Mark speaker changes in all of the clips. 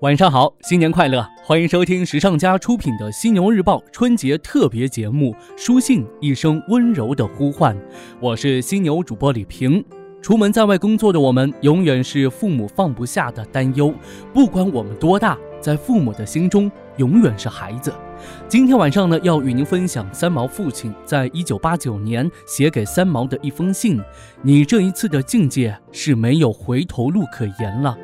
Speaker 1: 晚上好，新年快乐！欢迎收听时尚家出品的《犀牛日报》春节特别节目《书信：一声温柔的呼唤》，我是犀牛主播李平。出门在外工作的我们，永远是父母放不下的担忧。不管我们多大，在父母的心中，永远是孩子。今天晚上呢，要与您分享三毛父亲在一九八九年写给三毛的一封信：你这一次的境界是没有回头路可言了。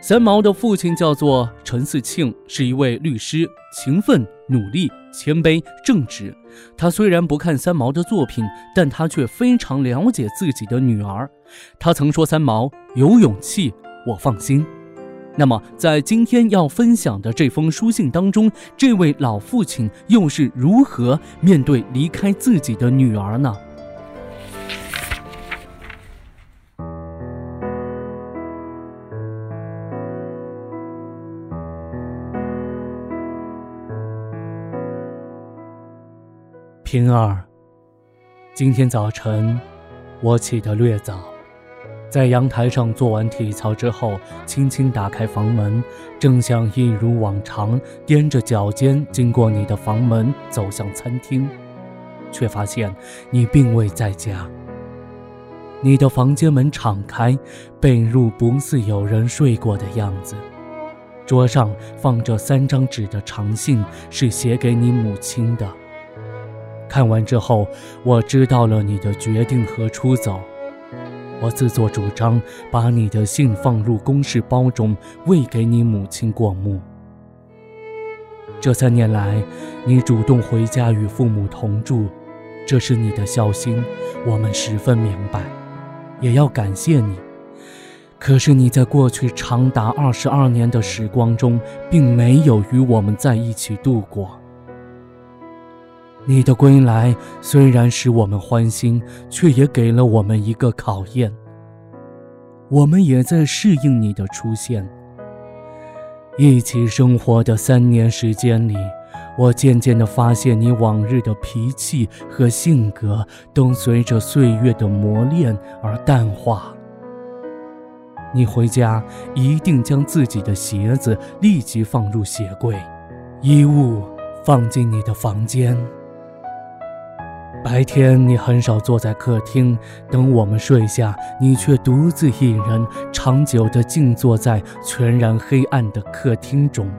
Speaker 1: 三毛的父亲叫做陈四庆，是一位律师，勤奋、努力、谦卑、正直。他虽然不看三毛的作品，但他却非常了解自己的女儿。他曾说：“三毛有勇气，我放心。”那么，在今天要分享的这封书信当中，这位老父亲又是如何面对离开自己的女儿呢？平儿，今天早晨我起得略早，在阳台上做完体操之后，轻轻打开房门，正想一如往常踮着脚尖经过你的房门走向餐厅，却发现你并未在家。你的房间门敞开，被褥不似有人睡过的样子，桌上放着三张纸的长信，是写给你母亲的。看完之后，我知道了你的决定和出走。我自作主张把你的信放入公事包中，喂给你母亲过目。这三年来，你主动回家与父母同住，这是你的孝心，我们十分明白，也要感谢你。可是你在过去长达二十二年的时光中，并没有与我们在一起度过。你的归来虽然使我们欢心，却也给了我们一个考验。我们也在适应你的出现。一起生活的三年时间里，我渐渐地发现你往日的脾气和性格都随着岁月的磨练而淡化。你回家一定将自己的鞋子立即放入鞋柜，衣物放进你的房间。白天你很少坐在客厅等我们睡下，你却独自一人长久地静坐在全然黑暗的客厅中。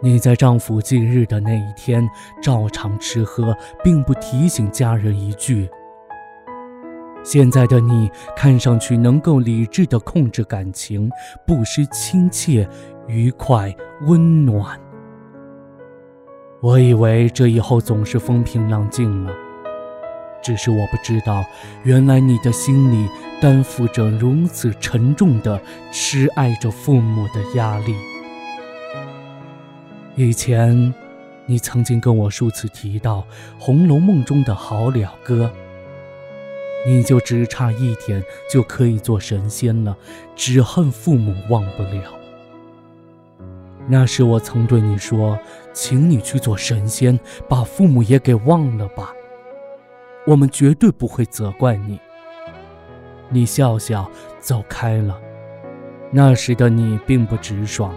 Speaker 1: 你在丈夫忌日的那一天照常吃喝，并不提醒家人一句。现在的你看上去能够理智地控制感情，不失亲切、愉快、温暖。我以为这以后总是风平浪静了，只是我不知道，原来你的心里担负着如此沉重的痴爱着父母的压力。以前，你曾经跟我数次提到《红楼梦》中的好了歌，你就只差一点就可以做神仙了，只恨父母忘不了。那时我曾对你说，请你去做神仙，把父母也给忘了吧。我们绝对不会责怪你。你笑笑走开了。那时的你并不直爽。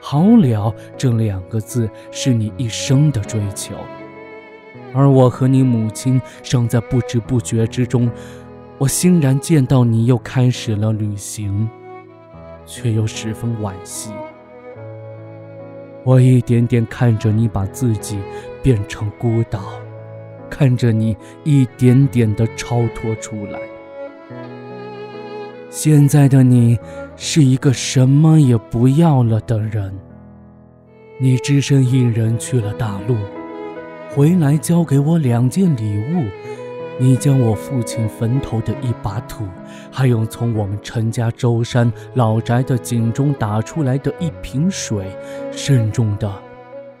Speaker 1: 好了这两个字是你一生的追求，而我和你母亲尚在不知不觉之中，我欣然见到你又开始了旅行。却又十分惋惜。我一点点看着你把自己变成孤岛，看着你一点点的超脱出来。现在的你是一个什么也不要了的人。你只身一人去了大陆，回来交给我两件礼物。你将我父亲坟头的一把土，还有从我们陈家舟山老宅的井中打出来的一瓶水，慎重的，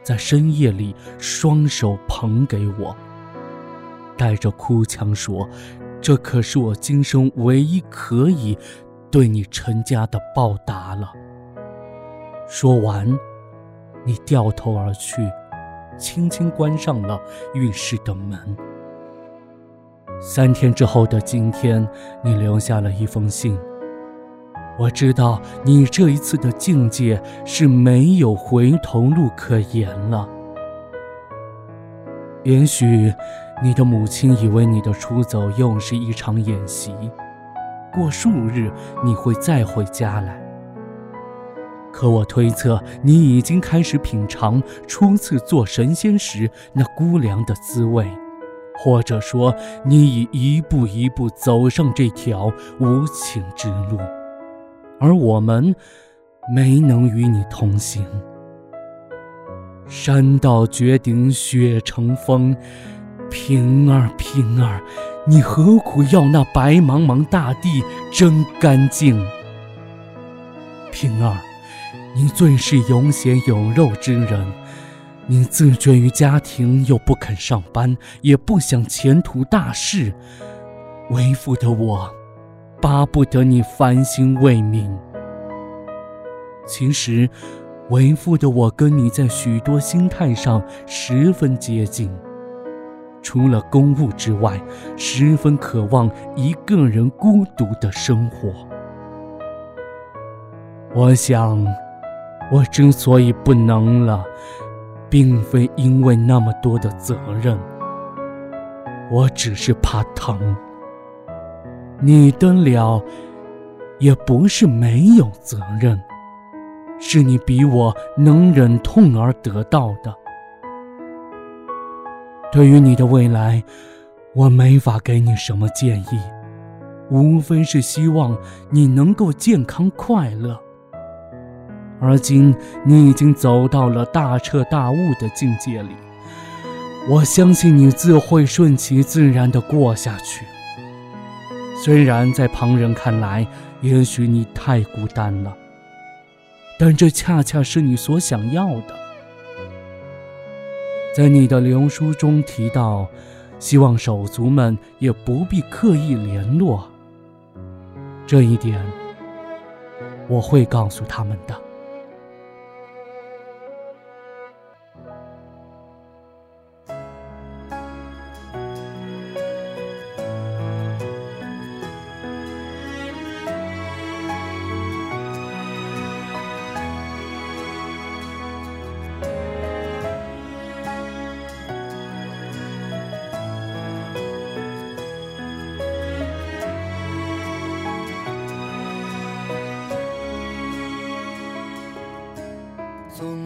Speaker 1: 在深夜里双手捧给我，带着哭腔说：“这可是我今生唯一可以对你陈家的报答了。”说完，你掉头而去，轻轻关上了浴室的门。三天之后的今天，你留下了一封信。我知道你这一次的境界是没有回头路可言了。也许你的母亲以为你的出走又是一场演习，过数日你会再回家来。可我推测你已经开始品尝初次做神仙时那孤凉的滋味，或者说你已一步一步走上这条无情之路。而我们没能与你同行。山到绝顶，雪成风。平儿，平儿，你何苦要那白茫茫大地真干净？平儿，你最是有血有肉之人，你自眷于家庭，又不肯上班，也不想前途大事。为父的我。巴不得你繁星未泯。其实，为父的我跟你在许多心态上十分接近，除了公务之外，十分渴望一个人孤独的生活。我想，我之所以不能了，并非因为那么多的责任，我只是怕疼。你的了，也不是没有责任，是你比我能忍痛而得到的。对于你的未来，我没法给你什么建议，无非是希望你能够健康快乐。而今你已经走到了大彻大悟的境界里，我相信你自会顺其自然地过下去。虽然在旁人看来，也许你太孤单了，但这恰恰是你所想要的。在你的留书中提到，希望手足们也不必刻意联络。这一点，我会告诉他们的。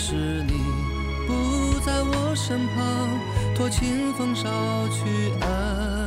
Speaker 2: 是你不在我身旁托清风捎去安